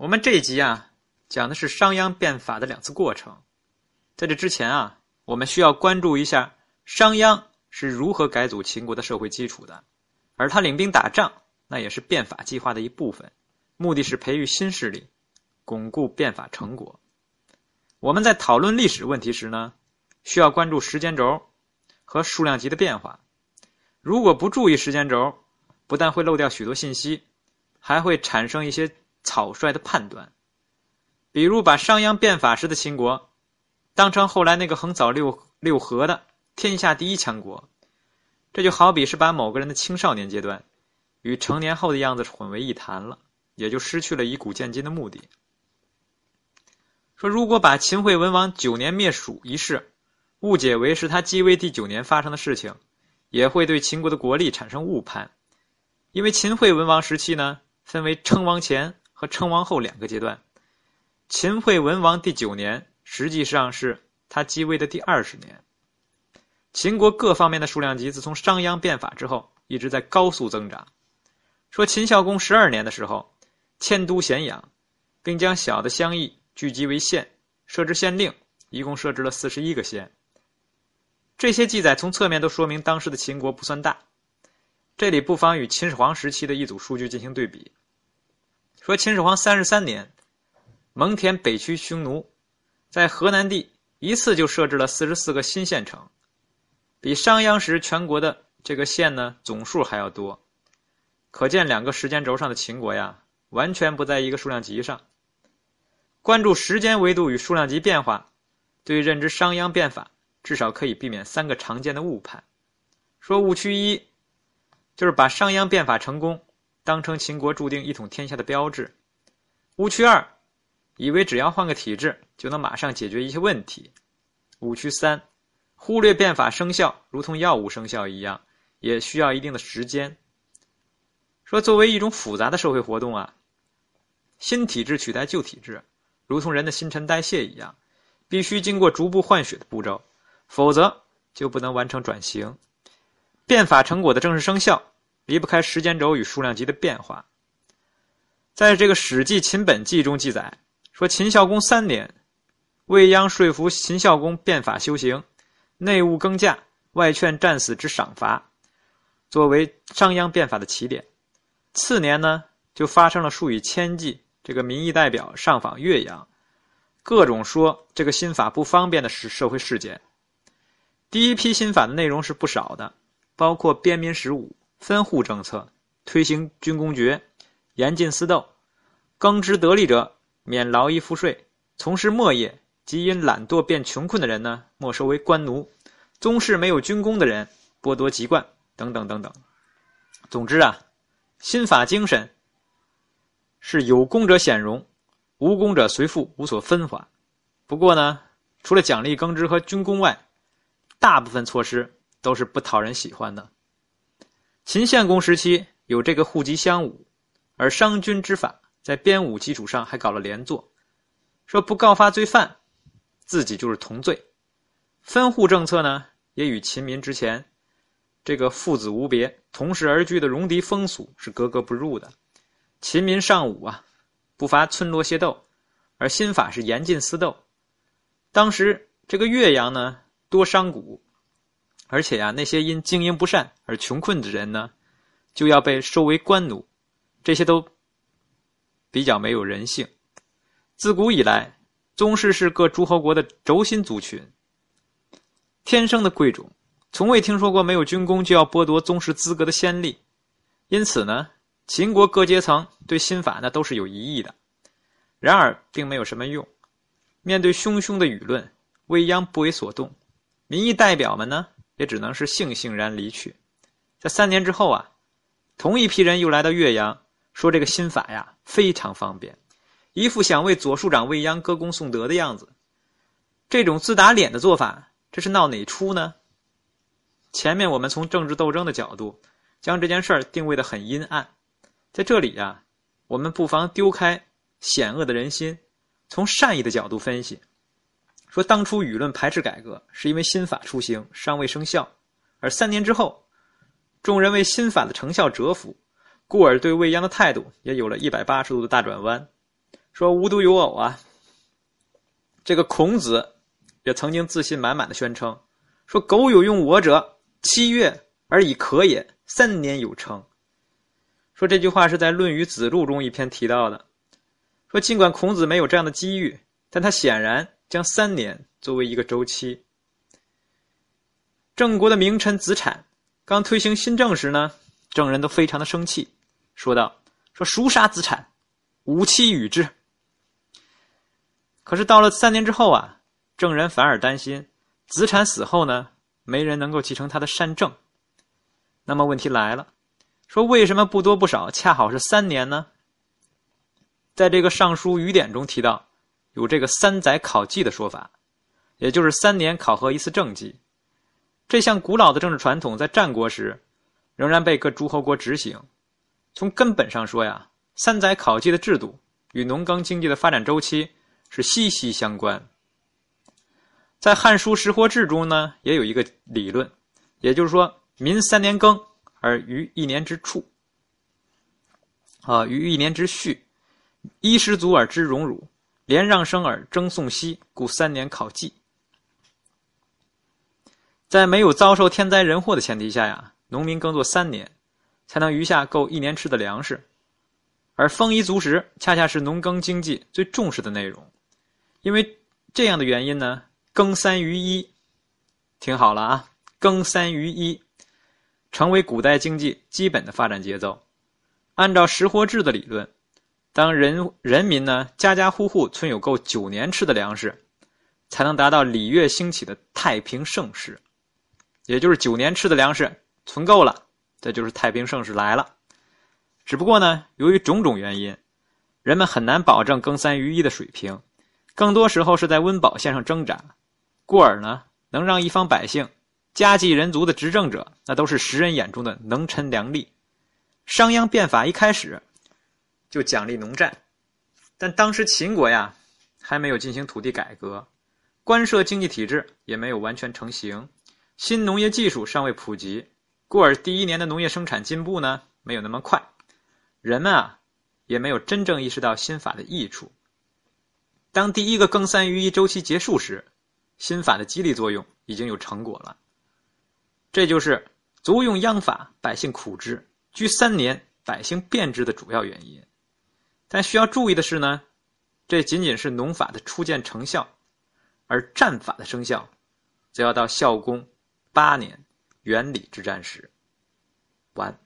我们这一集啊，讲的是商鞅变法的两次过程。在这之前啊，我们需要关注一下商鞅是如何改组秦国的社会基础的，而他领兵打仗，那也是变法计划的一部分，目的是培育新势力，巩固变法成果。我们在讨论历史问题时呢，需要关注时间轴和数量级的变化。如果不注意时间轴，不但会漏掉许多信息，还会产生一些。草率的判断，比如把商鞅变法时的秦国当成后来那个横扫六六合的天下第一强国，这就好比是把某个人的青少年阶段与成年后的样子混为一谈了，也就失去了以古见今的目的。说如果把秦惠文王九年灭蜀一事误解为是他继位第九年发生的事情，也会对秦国的国力产生误判，因为秦惠文王时期呢分为称王前。和称王后两个阶段，秦惠文王第九年实际上是他继位的第二十年。秦国各方面的数量级自从商鞅变法之后一直在高速增长。说秦孝公十二年的时候迁都咸阳，并将小的乡邑聚集为县，设置县令，一共设置了四十一个县。这些记载从侧面都说明当时的秦国不算大。这里不妨与秦始皇时期的一组数据进行对比。说秦始皇三十三年，蒙恬北驱匈奴，在河南地一次就设置了四十四个新县城，比商鞅时全国的这个县呢总数还要多，可见两个时间轴上的秦国呀，完全不在一个数量级上。关注时间维度与数量级变化，对认知商鞅变法，至少可以避免三个常见的误判。说误区一，就是把商鞅变法成功。当成秦国注定一统天下的标志。误区二，以为只要换个体制就能马上解决一些问题。误区三，忽略变法生效如同药物生效一样，也需要一定的时间。说作为一种复杂的社会活动啊，新体制取代旧体制，如同人的新陈代谢一样，必须经过逐步换血的步骤，否则就不能完成转型。变法成果的正式生效。离不开时间轴与数量级的变化。在这个《史记·秦本纪》中记载说，秦孝公三年，未央说服秦孝公变法修行，内务更驾，外劝战死之赏罚，作为商鞅变法的起点。次年呢，就发生了数以千计这个民意代表上访岳阳，各种说这个新法不方便的社社会事件。第一批新法的内容是不少的，包括边民十五。分户政策，推行军功爵，严禁私斗，耕织得利者免劳役赋税，从事末业及因懒惰变穷困的人呢，没收为官奴，宗室没有军功的人剥夺籍贯，等等等等。总之啊，新法精神是有功者显荣，无功者随赋，无所分化。不过呢，除了奖励耕织和军功外，大部分措施都是不讨人喜欢的。秦献公时期有这个户籍乡武，而商君之法在编武基础上还搞了连坐，说不告发罪犯，自己就是同罪。分户政策呢，也与秦民之前这个父子无别、同时而居的戎狄风俗是格格不入的。秦民尚武啊，不乏村落械斗，而新法是严禁私斗。当时这个岳阳呢，多商贾。而且呀，那些因经营不善而穷困的人呢，就要被收为官奴，这些都比较没有人性。自古以来，宗室是各诸侯国的轴心族群，天生的贵种，从未听说过没有军功就要剥夺宗室资格的先例。因此呢，秦国各阶层对新法呢都是有疑义的。然而，并没有什么用。面对汹汹的舆论，未央不为所动，民意代表们呢？也只能是悻悻然离去。在三年之后啊，同一批人又来到岳阳，说这个新法呀非常方便，一副想为左庶长未央歌功颂德的样子。这种自打脸的做法，这是闹哪出呢？前面我们从政治斗争的角度，将这件事儿定位的很阴暗。在这里呀，我们不妨丢开险恶的人心，从善意的角度分析。说当初舆论排斥改革，是因为新法出行尚未生效，而三年之后，众人为新法的成效折服，故而对未央的态度也有了一百八十度的大转弯。说无独有偶啊，这个孔子也曾经自信满满的宣称，说苟有用我者，七月而已可也，三年有成。说这句话是在《论语子路》中一篇提到的。说尽管孔子没有这样的机遇，但他显然将三年作为一个周期。郑国的名臣子产刚推行新政时呢，郑人都非常的生气，说道：“说孰杀子产，无妻与之。”可是到了三年之后啊，郑人反而担心子产死后呢，没人能够继承他的善政。那么问题来了，说为什么不多不少，恰好是三年呢？在这个《尚书语典》中提到，有这个“三载考绩”的说法，也就是三年考核一次政绩。这项古老的政治传统在战国时仍然被各诸侯国执行。从根本上说呀，“三载考绩”的制度与农耕经济的发展周期。是息息相关。在《汉书·食货志》中呢，也有一个理论，也就是说，民三年耕，而于一年之处，啊，于一年之序，衣食足而知荣辱，连让生而争讼息，故三年考绩。在没有遭受天灾人祸的前提下呀，农民耕作三年，才能余下够一年吃的粮食，而丰衣足食，恰恰是农耕经济最重视的内容。因为这样的原因呢，耕三余一，听好了啊，耕三余一，成为古代经济基本的发展节奏。按照食货制的理论，当人人民呢家家户户存有够九年吃的粮食，才能达到礼乐兴起的太平盛世。也就是九年吃的粮食存够了，这就是太平盛世来了。只不过呢，由于种种原因，人们很难保证耕三余一的水平。更多时候是在温饱线上挣扎，故而呢，能让一方百姓家济人足的执政者，那都是时人眼中的能臣良吏。商鞅变法一开始就奖励农战，但当时秦国呀还没有进行土地改革，官社经济体制也没有完全成型，新农业技术尚未普及，故而第一年的农业生产进步呢没有那么快，人们啊也没有真正意识到新法的益处。当第一个耕三余一周期结束时，新法的激励作用已经有成果了。这就是足用央法，百姓苦之；居三年，百姓变之的主要原因。但需要注意的是呢，这仅仅是农法的初见成效，而战法的生效，则要到孝公八年元礼之战时。完。